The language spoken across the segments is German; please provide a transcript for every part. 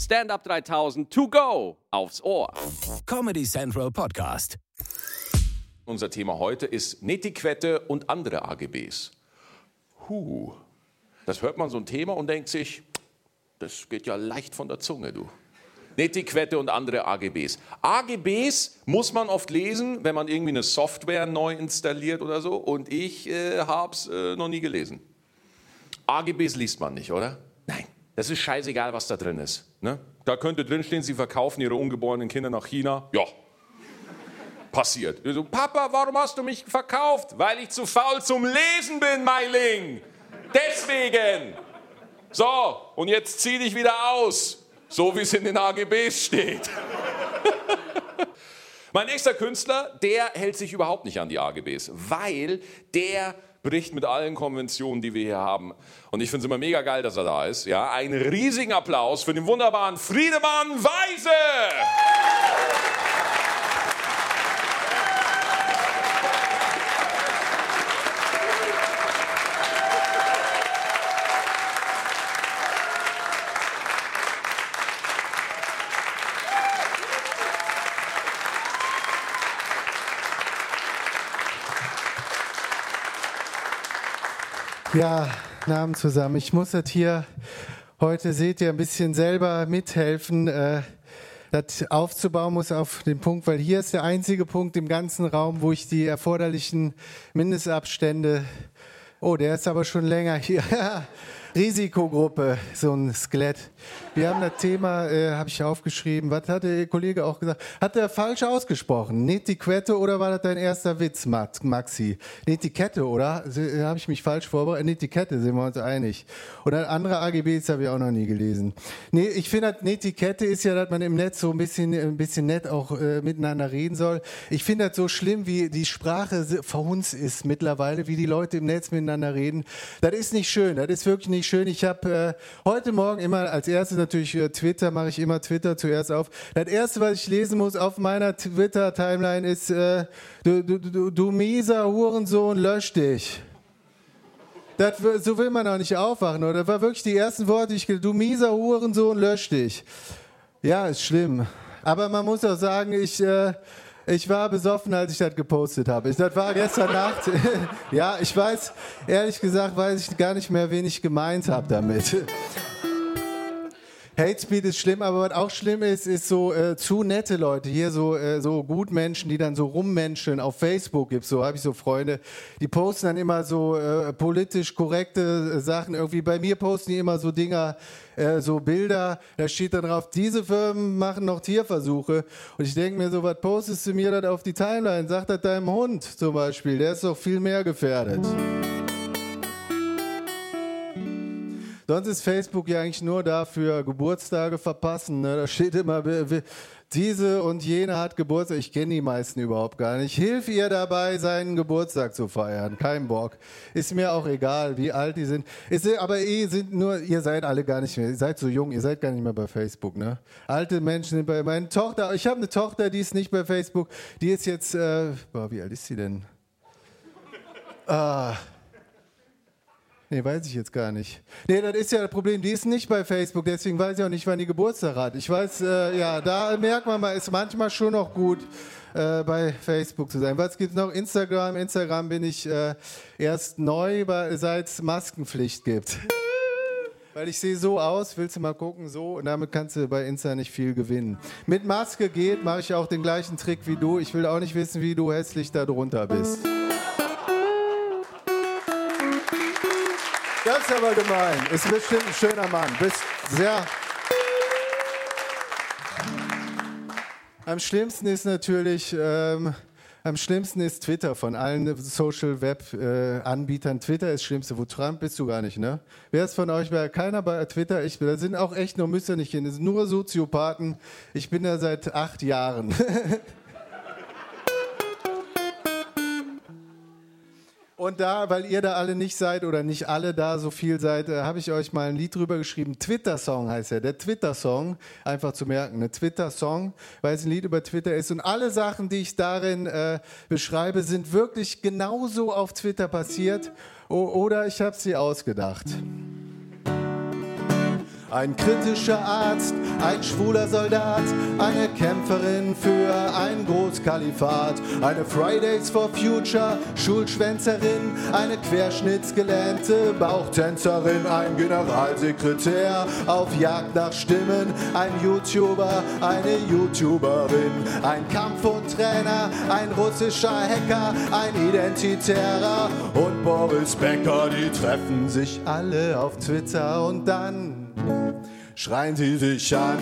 Stand Up 3000 to go aufs Ohr. Comedy Central Podcast. Unser Thema heute ist Netiquette und andere AGBs. Huh. Das hört man so ein Thema und denkt sich, das geht ja leicht von der Zunge, du. Netiquette und andere AGBs. AGBs muss man oft lesen, wenn man irgendwie eine Software neu installiert oder so. Und ich äh, habe es äh, noch nie gelesen. AGBs liest man nicht, oder? Nein. Das ist scheißegal, was da drin ist. Ne? Da könnte drinstehen, Sie verkaufen Ihre ungeborenen Kinder nach China. Ja, passiert. So, Papa, warum hast du mich verkauft? Weil ich zu faul zum Lesen bin, Meiling. Deswegen. So, und jetzt zieh dich wieder aus. So wie es in den AGBs steht. mein nächster Künstler, der hält sich überhaupt nicht an die AGBs, weil der bricht mit allen Konventionen, die wir hier haben. Und ich finde es immer mega geil, dass er da ist. Ja, einen riesigen Applaus für den wunderbaren Friedemann Weise. Ja, Namen zusammen. Ich muss das hier heute, seht ihr, ein bisschen selber mithelfen. Äh, das aufzubauen muss auf den Punkt, weil hier ist der einzige Punkt im ganzen Raum, wo ich die erforderlichen Mindestabstände. Oh, der ist aber schon länger hier. Risikogruppe, so ein Skelett. Wir haben das Thema, äh, habe ich aufgeschrieben. Was hat der Kollege auch gesagt? Hat er falsch ausgesprochen? Netiquette oder war das dein erster Witz, Maxi? Netiquette, oder? Äh, habe ich mich falsch vorbereitet? Netiquette, sind wir uns einig. Und dann andere AGBs habe ich auch noch nie gelesen. Nee, ich finde, Netiquette ist ja, dass man im Netz so ein bisschen, ein bisschen nett auch äh, miteinander reden soll. Ich finde das so schlimm, wie die Sprache verhunzt ist mittlerweile, wie die Leute im Netz miteinander reden. Das ist nicht schön. Das ist wirklich nicht schön. Ich habe äh, heute Morgen immer als erstes natürlich äh, Twitter, mache ich immer Twitter zuerst auf. Das erste, was ich lesen muss auf meiner Twitter-Timeline ist, äh, du, du, du, du mieser Hurensohn, lösch dich. Das, so will man auch nicht aufwachen, oder? Das war wirklich die ersten Worte, ich du mieser Hurensohn, lösch dich. Ja, ist schlimm. Aber man muss auch sagen, ich, äh, ich war besoffen, als ich das gepostet habe. Das war gestern Nacht. ja, ich weiß, ehrlich gesagt, weiß ich gar nicht mehr, wen ich gemeint habe damit. Hate Speed ist schlimm, aber was auch schlimm ist, ist so äh, zu nette Leute hier, so, äh, so Gutmenschen, die dann so rummenscheln. Auf Facebook gibt so, habe ich so Freunde, die posten dann immer so äh, politisch korrekte äh, Sachen. Irgendwie bei mir posten die immer so Dinger, äh, so Bilder, da steht dann drauf, diese Firmen machen noch Tierversuche. Und ich denke mir so, was postest du mir das auf die Timeline? Sag das deinem Hund zum Beispiel, der ist doch viel mehr gefährdet. Sonst ist Facebook ja eigentlich nur dafür Geburtstage verpassen. Ne? Da steht immer, diese und jene hat Geburtstag. Ich kenne die meisten überhaupt gar nicht. Hilf ihr dabei, seinen Geburtstag zu feiern. Kein Bock. Ist mir auch egal, wie alt die sind. Ist, aber ihr sind nur, ihr seid alle gar nicht mehr. Ihr seid so jung, ihr seid gar nicht mehr bei Facebook. Ne? Alte Menschen sind bei meiner Tochter. Ich habe eine Tochter, die ist nicht bei Facebook. Die ist jetzt, äh, boah, wie alt ist sie denn? Ah. Nee, weiß ich jetzt gar nicht. Nee, das ist ja das Problem. Die ist nicht bei Facebook, deswegen weiß ich auch nicht, wann die Geburtstag hat. Ich weiß, äh, ja, da merkt man mal, ist manchmal schon noch gut, äh, bei Facebook zu sein. Was gibt es noch? Instagram. Instagram bin ich äh, erst neu, seit es Maskenpflicht gibt. Weil ich sehe so aus, willst du mal gucken, so, und damit kannst du bei Insta nicht viel gewinnen. Mit Maske geht, mache ich auch den gleichen Trick wie du. Ich will auch nicht wissen, wie du hässlich da drunter bist. Ist aber gemein. Ist bestimmt ein schöner Mann. Bist sehr. Am schlimmsten ist natürlich, ähm, am schlimmsten ist Twitter von allen Social Web äh, Anbietern. Twitter ist das Schlimmste. Wo Trump bist du gar nicht, ne? Wer ist von euch? Keiner bei Twitter. Ich, da sind auch echt nur müsst ihr nicht hin. Das sind nur Soziopathen. Ich bin da seit acht Jahren. Und da, weil ihr da alle nicht seid oder nicht alle da so viel seid, äh, habe ich euch mal ein Lied drüber geschrieben. Twitter-Song heißt er. Der Twitter-Song, einfach zu merken. Ein Twitter-Song, weil es ein Lied über Twitter ist. Und alle Sachen, die ich darin äh, beschreibe, sind wirklich genauso auf Twitter passiert. O oder ich habe sie ausgedacht. Ein kritischer Arzt, ein schwuler Soldat, eine Kämpferin für ein Großkalifat, eine Fridays for Future Schulschwänzerin, eine querschnittsgelähmte Bauchtänzerin, ein Generalsekretär auf Jagd nach Stimmen, ein YouTuber, eine YouTuberin, ein Kampf- und Trainer, ein russischer Hacker, ein Identitärer und Boris Becker, die treffen sich alle auf Twitter und dann schreien sie sich an.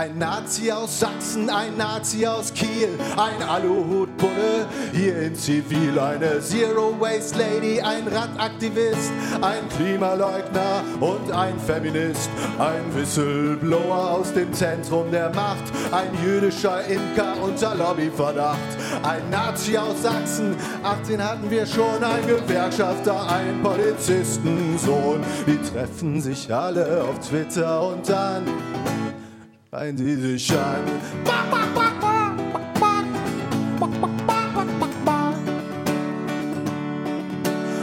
Ein Nazi aus Sachsen, ein Nazi aus Kiel, ein Aluhutbulle hier in Zivil, eine Zero Waste Lady, ein Radaktivist, ein Klimaleugner und ein Feminist, ein Whistleblower aus dem Zentrum der Macht, ein jüdischer Imker unter Lobbyverdacht, ein Nazi aus Sachsen, 18 hatten wir schon, ein Gewerkschafter, ein Polizistensohn, die treffen sich alle auf Twitter und dann sie sich an.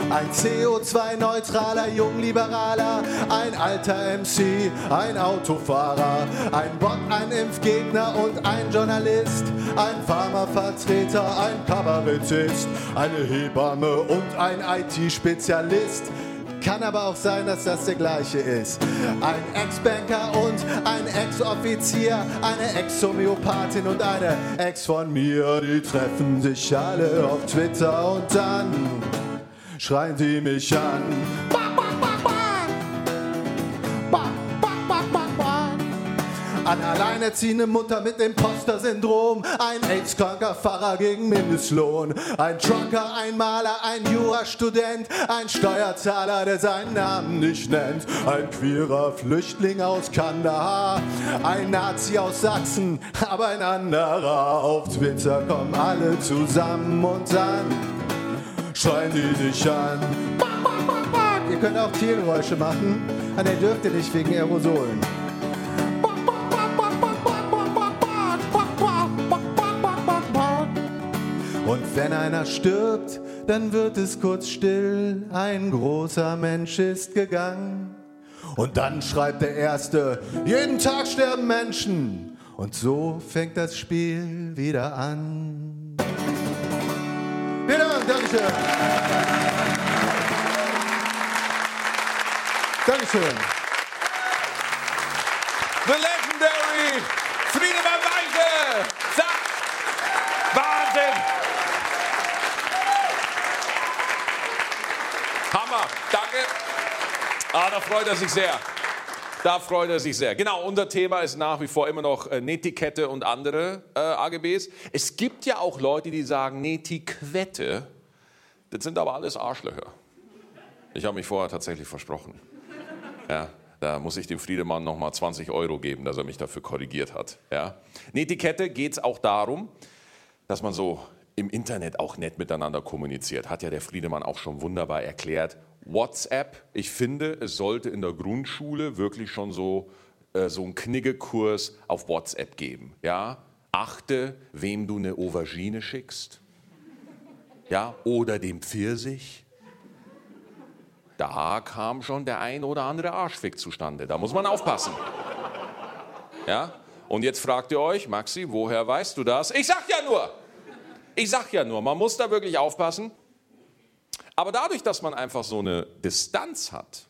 Ein CO2-neutraler Jungliberaler, ein alter MC, ein Autofahrer, ein Bot, ein Impfgegner und ein Journalist, ein Pharmavertreter, ein Kabarettist, eine Hebamme und ein IT-Spezialist. Kann aber auch sein, dass das der gleiche ist. Ein Ex-Banker und ein Ex-Offizier, eine Ex-Homöopathin und eine Ex von mir, die treffen sich alle auf Twitter und dann schreien sie mich an. Alleinerziehende Mutter mit Imposter-Syndrom, ein AIDS-kranker Pfarrer gegen Mindestlohn, ein Trucker, ein Maler, ein Jurastudent, ein Steuerzahler, der seinen Namen nicht nennt, ein queerer Flüchtling aus Kandahar, ein Nazi aus Sachsen, aber ein anderer. Auf Twitter kommen alle zusammen und dann schreien die dich an. Ihr könnt auch Tiergeräusche machen, aber der dürft ihr nicht wegen Aerosolen. Einer stirbt, dann wird es kurz still, ein großer Mensch ist gegangen. Und dann schreibt der Erste, jeden Tag sterben Menschen. Und so fängt das Spiel wieder an. Vielen Dank, Dankeschön. Dankeschön. Danke. Ah, da freut er sich sehr. Da freut er sich sehr. Genau, unser Thema ist nach wie vor immer noch äh, Netiquette und andere äh, AGBs. Es gibt ja auch Leute, die sagen Netiquette. Das sind aber alles Arschlöcher. Ich habe mich vorher tatsächlich versprochen. Ja, da muss ich dem Friedemann nochmal 20 Euro geben, dass er mich dafür korrigiert hat. Ja. Netiquette geht es auch darum, dass man so im Internet auch nett miteinander kommuniziert. Hat ja der Friedemann auch schon wunderbar erklärt. WhatsApp, ich finde, es sollte in der Grundschule wirklich schon so, äh, so einen Kniggekurs auf WhatsApp geben. Ja? Achte, wem du eine Aubergine schickst. Ja? Oder dem Pfirsich. Da kam schon der ein oder andere Arschfick zustande. Da muss man aufpassen. Ja? Und jetzt fragt ihr euch, Maxi, woher weißt du das? Ich sag ja nur, ich sag ja nur, man muss da wirklich aufpassen. Aber dadurch, dass man einfach so eine Distanz hat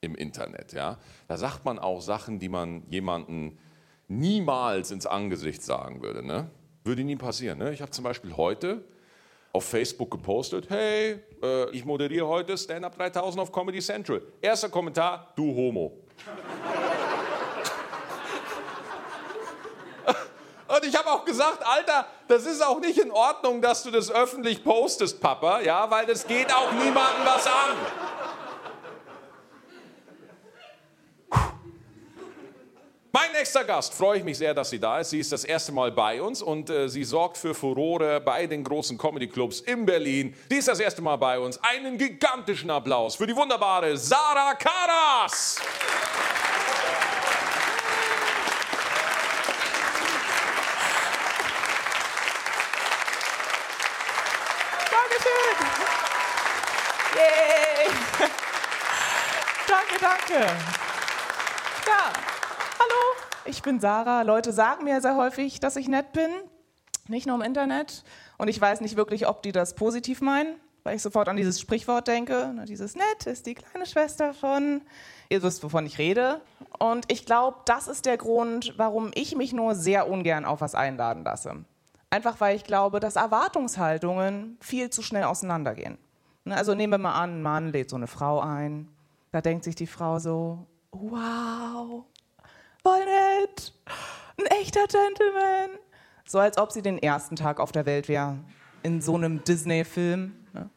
im Internet, ja, da sagt man auch Sachen, die man jemanden niemals ins Angesicht sagen würde. Ne? Würde nie passieren. Ne? Ich habe zum Beispiel heute auf Facebook gepostet, hey, äh, ich moderiere heute Stand-Up 3000 auf Comedy Central. Erster Kommentar, du Homo. Und ich habe auch gesagt, Alter, das ist auch nicht in Ordnung, dass du das öffentlich postest, Papa, ja, weil das geht auch niemandem was an. Mein nächster Gast, freue ich mich sehr, dass sie da ist. Sie ist das erste Mal bei uns und äh, sie sorgt für Furore bei den großen Comedy-Clubs in Berlin. Sie ist das erste Mal bei uns. Einen gigantischen Applaus für die wunderbare Sarah Karas. Danke. Ja, hallo, ich bin Sarah. Leute sagen mir sehr häufig, dass ich nett bin. Nicht nur im Internet. Und ich weiß nicht wirklich, ob die das positiv meinen, weil ich sofort an dieses Sprichwort denke. Dieses Nett ist die kleine Schwester von. Ihr wisst, wovon ich rede. Und ich glaube, das ist der Grund, warum ich mich nur sehr ungern auf was einladen lasse. Einfach weil ich glaube, dass Erwartungshaltungen viel zu schnell auseinandergehen. Also nehmen wir mal an, ein Mann lädt so eine Frau ein. Da denkt sich die Frau so, wow, voll nett, ein echter Gentleman. So als ob sie den ersten Tag auf der Welt wäre, in so einem Disney-Film. Ne?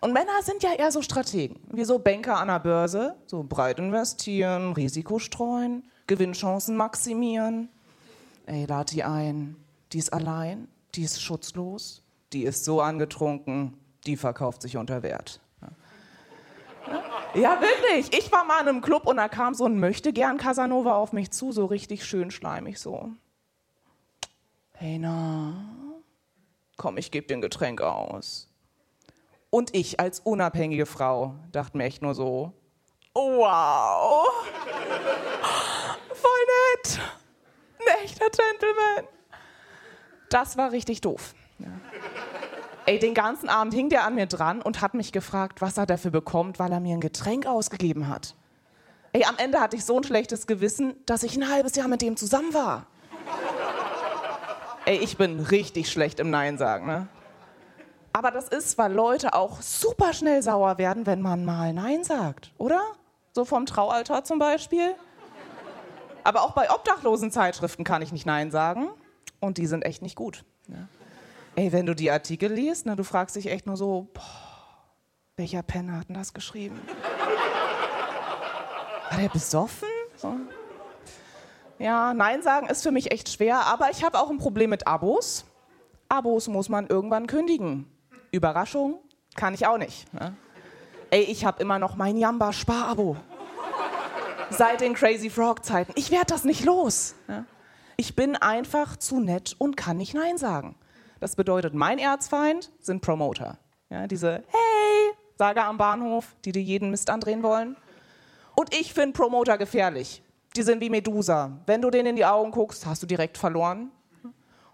Und Männer sind ja eher so Strategen, wie so Banker an der Börse, so breit investieren, Risiko streuen, Gewinnchancen maximieren. Ey, lad die ein, die ist allein, die ist schutzlos, die ist so angetrunken, die verkauft sich unter Wert. Ja, wirklich. Ich war mal in einem Club und da kam so ein Möchtegern Casanova auf mich zu, so richtig schön schleimig so. Hey na, komm, ich gebe dir ein Getränk aus. Und ich als unabhängige Frau dachte mir echt nur so, wow, voll nett, ein echter Gentleman. Das war richtig doof. Ja. Ey, den ganzen Abend hing der an mir dran und hat mich gefragt, was er dafür bekommt, weil er mir ein Getränk ausgegeben hat. Ey, am Ende hatte ich so ein schlechtes Gewissen, dass ich ein halbes Jahr mit dem zusammen war. Ey, ich bin richtig schlecht im Nein sagen, ne? Aber das ist, weil Leute auch super schnell sauer werden, wenn man mal Nein sagt, oder? So vom Traualter zum Beispiel. Aber auch bei Obdachlosenzeitschriften kann ich nicht Nein sagen. Und die sind echt nicht gut. Ja. Ey, wenn du die Artikel liest, ne, du fragst dich echt nur so, boah, welcher Penner hat denn das geschrieben? War der besoffen? So. Ja, Nein sagen ist für mich echt schwer, aber ich habe auch ein Problem mit Abos. Abos muss man irgendwann kündigen. Überraschung kann ich auch nicht. Ne? Ey, ich habe immer noch mein Jamba-Spar-Abo. Seit den Crazy Frog-Zeiten. Ich werde das nicht los. Ne? Ich bin einfach zu nett und kann nicht Nein sagen. Das bedeutet, mein Erzfeind sind Promoter. Ja, diese Hey, Sager am Bahnhof, die dir jeden Mist andrehen wollen. Und ich finde Promoter gefährlich. Die sind wie Medusa. Wenn du denen in die Augen guckst, hast du direkt verloren.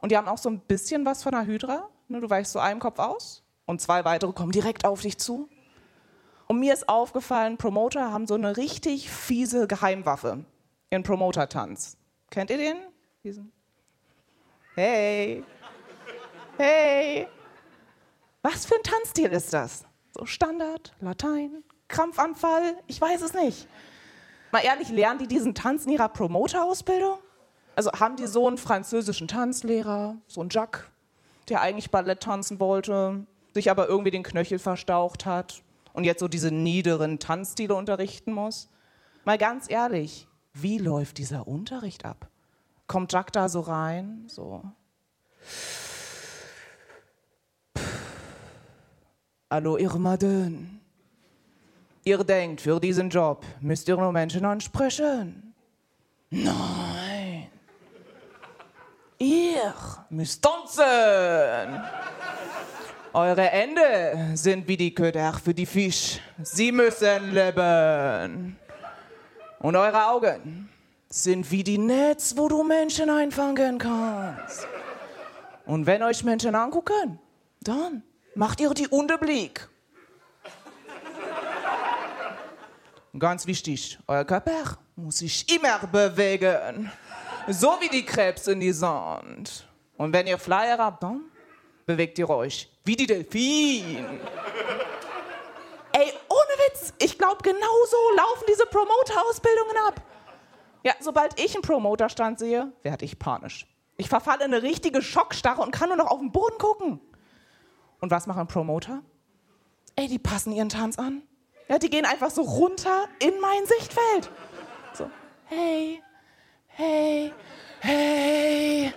Und die haben auch so ein bisschen was von einer Hydra. Ne, du weichst so einem Kopf aus und zwei weitere kommen direkt auf dich zu. Und mir ist aufgefallen, Promoter haben so eine richtig fiese Geheimwaffe. Ihren Promoter-Tanz. Kennt ihr den? Diesen? Hey, Hey, was für ein Tanzstil ist das? So Standard, Latein, Krampfanfall, ich weiß es nicht. Mal ehrlich, lernen die diesen Tanz in ihrer Promoter-Ausbildung? Also haben die so einen französischen Tanzlehrer, so einen Jacques, der eigentlich Ballett tanzen wollte, sich aber irgendwie den Knöchel verstaucht hat und jetzt so diese niederen Tanzstile unterrichten muss? Mal ganz ehrlich, wie läuft dieser Unterricht ab? Kommt Jacques da so rein, so Hallo, ihr Maden. Ihr denkt, für diesen Job müsst ihr nur Menschen ansprechen. Nein. Ihr müsst tanzen. Eure Hände sind wie die Köder für die Fisch. Sie müssen leben. Und eure Augen sind wie die Netz, wo du Menschen einfangen kannst. Und wenn euch Menschen angucken, dann macht ihr die Unterblick. Ganz wichtig, euer Körper muss sich immer bewegen. So wie die Krebs in die Sand. Und wenn ihr Flyer habt, dann bewegt ihr euch wie die Delfin. Ey, ohne Witz, ich glaube, genau so laufen diese Promoter-Ausbildungen ab. Ja, sobald ich einen Promoter-Stand sehe, werde ich panisch. Ich verfalle in eine richtige Schockstarre und kann nur noch auf den Boden gucken. Und was machen Promoter? Ey, die passen ihren Tanz an. Ja, die gehen einfach so runter in mein Sichtfeld. So, hey, hey, hey.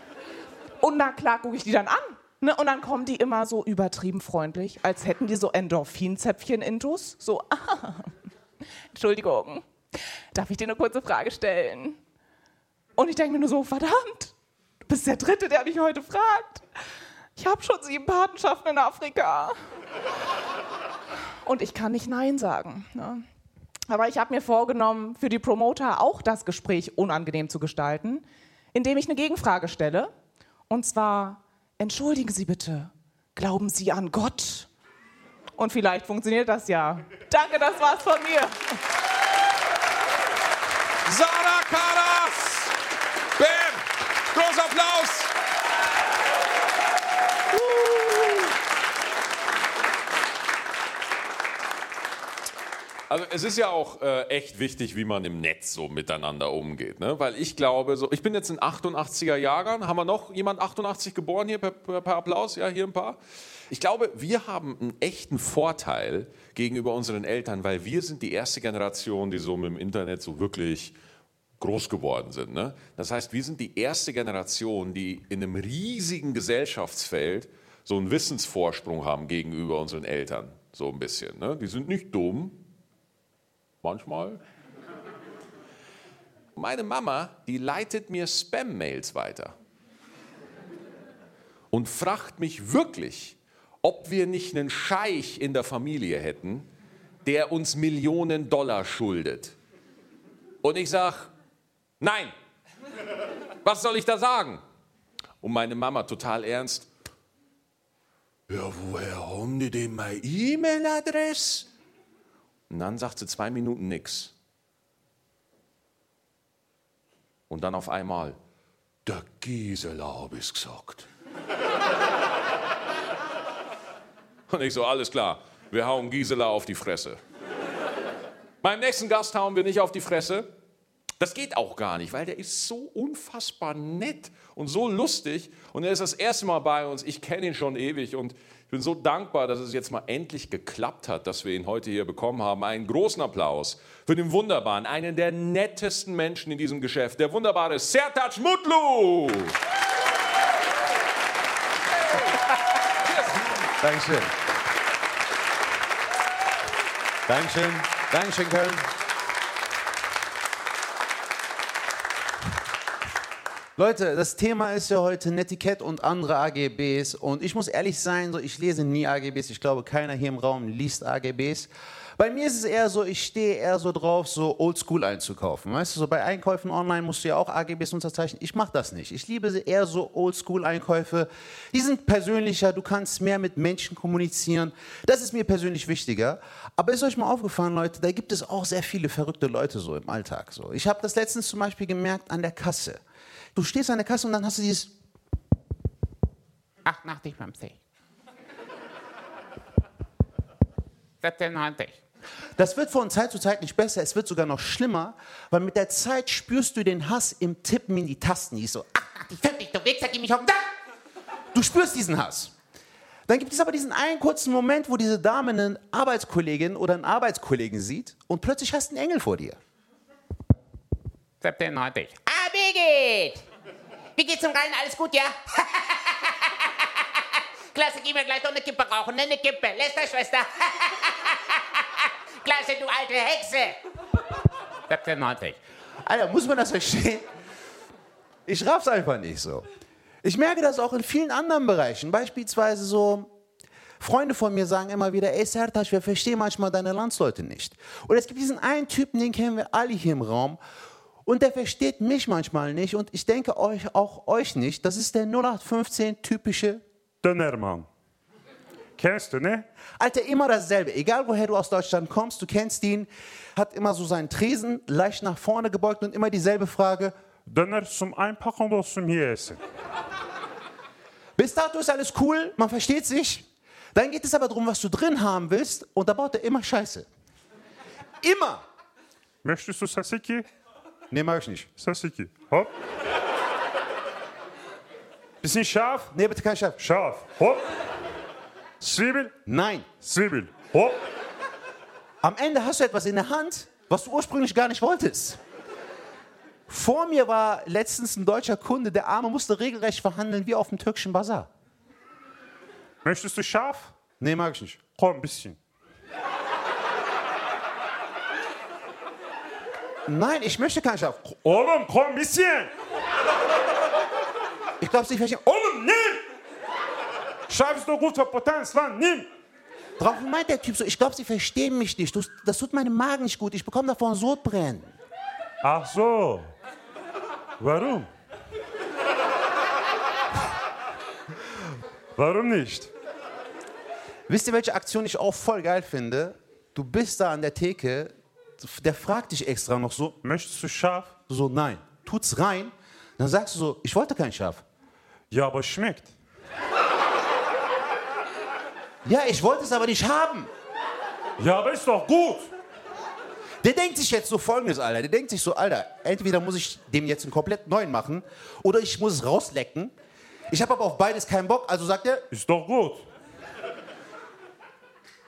Und na klar gucke ich die dann an. Ne? Und dann kommen die immer so übertrieben freundlich, als hätten die so Endorphinzäpfchen intus. So, ah, Entschuldigung, darf ich dir eine kurze Frage stellen? Und ich denke mir nur so, verdammt, du bist der Dritte, der mich heute fragt. Ich habe schon sieben Patenschaften in Afrika. Und ich kann nicht Nein sagen. Ne? Aber ich habe mir vorgenommen, für die Promoter auch das Gespräch unangenehm zu gestalten, indem ich eine Gegenfrage stelle. Und zwar, entschuldigen Sie bitte, glauben Sie an Gott? Und vielleicht funktioniert das ja. Danke, das war's von mir. Sarah Also es ist ja auch äh, echt wichtig, wie man im Netz so miteinander umgeht. Ne? Weil ich glaube, so, ich bin jetzt in 88er Jahren. Haben wir noch jemand 88 geboren hier per, per, Applaus? Ja, hier ein paar. Ich glaube, wir haben einen echten Vorteil gegenüber unseren Eltern, weil wir sind die erste Generation, die so mit dem Internet so wirklich groß geworden sind. Ne? Das heißt, wir sind die erste Generation, die in einem riesigen Gesellschaftsfeld so einen Wissensvorsprung haben gegenüber unseren Eltern. So ein bisschen. Ne? Die sind nicht dumm, manchmal. Meine Mama, die leitet mir Spam-Mails weiter und fragt mich wirklich, ob wir nicht einen Scheich in der Familie hätten, der uns Millionen Dollar schuldet. Und ich sage, nein, was soll ich da sagen? Und meine Mama total ernst, ja, woher haben die denn meine E-Mail-Adresse? Und dann sagt sie zwei Minuten nichts. Und dann auf einmal, der Gisela habe ich gesagt. Und ich so, alles klar, wir hauen Gisela auf die Fresse. Beim nächsten Gast hauen wir nicht auf die Fresse. Das geht auch gar nicht, weil der ist so unfassbar nett und so lustig. Und er ist das erste Mal bei uns. Ich kenne ihn schon ewig und bin so dankbar, dass es jetzt mal endlich geklappt hat, dass wir ihn heute hier bekommen haben. Einen großen Applaus für den wunderbaren, einen der nettesten Menschen in diesem Geschäft, der wunderbare Sertac Mutlu. Dankeschön. Dankeschön. Dankeschön, Köln. Leute, das Thema ist ja heute Netiquette und andere AGBs. Und ich muss ehrlich sein, so ich lese nie AGBs. Ich glaube, keiner hier im Raum liest AGBs. Bei mir ist es eher so, ich stehe eher so drauf, so oldschool einzukaufen. Weißt du, so bei Einkäufen online musst du ja auch AGBs unterzeichnen. Ich mache das nicht. Ich liebe eher so oldschool Einkäufe. Die sind persönlicher, du kannst mehr mit Menschen kommunizieren. Das ist mir persönlich wichtiger. Aber ist euch mal aufgefallen, Leute, da gibt es auch sehr viele verrückte Leute so im Alltag. So. Ich habe das letztens zum Beispiel gemerkt an der Kasse. Du stehst an der Kasse und dann hast du dieses 88,50. 17,90. Das wird von Zeit zu Zeit nicht besser, es wird sogar noch schlimmer, weil mit der Zeit spürst du den Hass im Tippen in die Tasten. Die so, "Ah, 88,50, du Wichser, geh mich auf den Sack! du spürst diesen Hass. Dann gibt es aber diesen einen kurzen Moment, wo diese Dame eine Arbeitskollegin oder einen Arbeitskollegen sieht und plötzlich hast du einen Engel vor dir. 17,90. Birgit! Wie geht's zum Reinen? Alles gut, ja? Klasse, geh mir gleich doch eine Kippe rauchen, ne? Eine Kippe. Lester, Schwester. Klasse, du alte Hexe. 17,90. Alter, muss man das verstehen? Ich raff's einfach nicht so. Ich merke das auch in vielen anderen Bereichen. Beispielsweise so, Freunde von mir sagen immer wieder, ey Sertac, wir verstehen manchmal deine Landsleute nicht. Oder es gibt diesen einen Typen, den kennen wir alle hier im Raum. Und der versteht mich manchmal nicht und ich denke euch auch euch nicht. Das ist der 0815 typische Dönermann. Kennst du, ne? Alter, immer dasselbe. Egal woher du aus Deutschland kommst, du kennst ihn, hat immer so seinen Tresen leicht nach vorne gebeugt und immer dieselbe Frage. Döner zum Einpacken oder zum hier essen? Bis dato ist alles cool, man versteht sich. Dann geht es aber darum, was du drin haben willst und da baut er immer Scheiße. Immer. Möchtest du Tzatziki? Nee, mag ich nicht. Tzatziki. Hopp. Bisschen scharf? Nee, bitte kein Chef. Scharf. Hopp. Zwiebel? Nein. Zwiebel. Hopp. Am Ende hast du etwas in der Hand, was du ursprünglich gar nicht wolltest. Vor mir war letztens ein deutscher Kunde, der Arme musste regelrecht verhandeln wie auf dem türkischen Bazar. Möchtest du scharf? Nee, mag ich nicht. Komm, ein bisschen. Nein, ich möchte kein Schaf. Oğlum komm ein bisschen. Ich glaube, Sie verstehen. Oğlum nimm. Scharf ist doch gut für Potenz, lan nimm. Drauf meint der Typ so, ich glaube, sie verstehen mich nicht. Du- Das tut meinem Magen nicht gut. Ich bekomme davon Sodbrennen. Ach so. Warum? Warum nicht? Wisst ihr, welche Aktion ich auch voll geil finde? Du bist da an der Theke, der fragt dich extra noch so, Möchtest du scharf? du so, nein, tut's rein. Dann sagst du so, ich wollte kein Schaf. Ja, aber schmeckt. Ja, ich wollte es aber nicht haben. Ja, aber ist doch gut. Der denkt sich jetzt so folgendes, Alter. Der denkt sich so, Alter, entweder muss ich dem jetzt einen komplett neuen machen oder ich muss es rauslecken. Ich habe aber auf beides keinen Bock, also sagt er, Ist doch gut.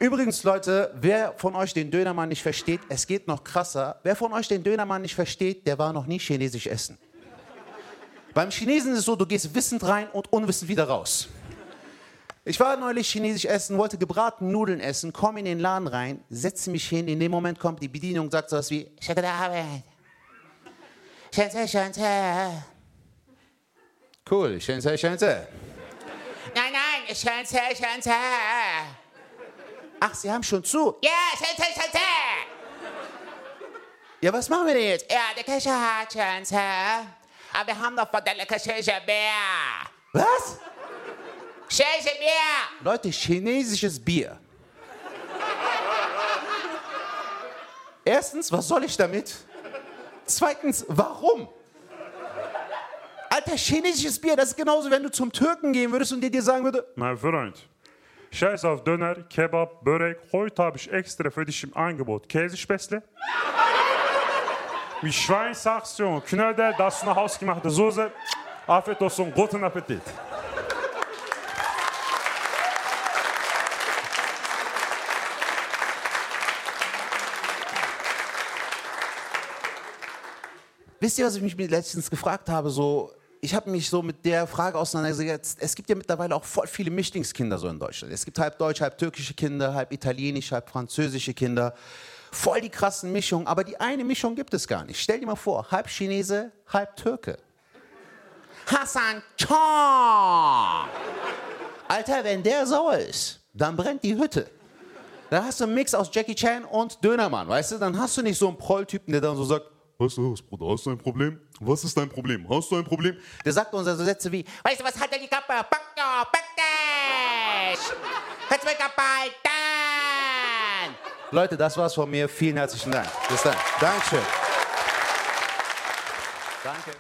Übrigens, Leute, wer von euch den Dönermann nicht versteht, es geht noch krasser. Wer von euch den Dönermann nicht versteht, der war noch nie chinesisch essen. Beim Chinesen ist es so, du gehst wissend rein und unwissend wieder raus. Ich war neulich chinesisch essen, wollte gebratene Nudeln essen, komme in den Laden rein, setze mich hin. In dem Moment kommt die Bedienung und sagt sowas wie: Schänze, Schänze. Cool, Schänze. Nein, nein. Ach, Sie haben schon zu. Ja, Schanze, Schanze. Ja, was machen wir denn jetzt? Ja, der Kescher hat Schanze. Aber wir haben doch von der Schäche Bär. Was? Schäche Bär. Leute, chinesisches Bier. Erstens, was soll ich damit? Zweitens, warum? Alter, chinesisches Bier, das ist genauso, wenn du zum Türken gehen würdest und der dir sagen würde, Mein Freund. Scheiß auf Döner, Kebab, Börek. Heute habe ich extra für dich im Angebot Käsespätzle. Mit Schweinsachsion, Knödel, ist eine hausgemachte Soße. Afiyet olsun, guten Appetit. wisst ihr, was ich mich letztens gefragt habe? So, ich habe mich so mit der Frage auseinandergesetzt. Es gibt ja mittlerweile auch voll viele Mischlingskinder so in Deutschland. Es gibt halb deutsch, halb türkische Kinder, halb italienisch, halb französische Kinder. Voll die krassen Mischungen, aber die eine Mischung gibt es gar nicht. Stell dir mal vor, halb Chinese, halb Türke. Hassan Chong. Alter, wenn der sauer ist, dann brennt die Hütte. Dann hast du einen Mix aus Jackie Chan und Dönermann, weißt du? Dann hast du nicht so einen Prolltypen, der dann so sagt, was ist los, Bruder, hast du ein Problem? Was ist dein Problem? Hast du ein Problem? Der sagt uns also Sätze wie, Weißt du, was hat er die Kappe? Back doch, back dich. Kannst du mich abhalten? Leute, das war's von mir. Vielen herzlichen Dank. Bis dann. Dankeschön. Danke.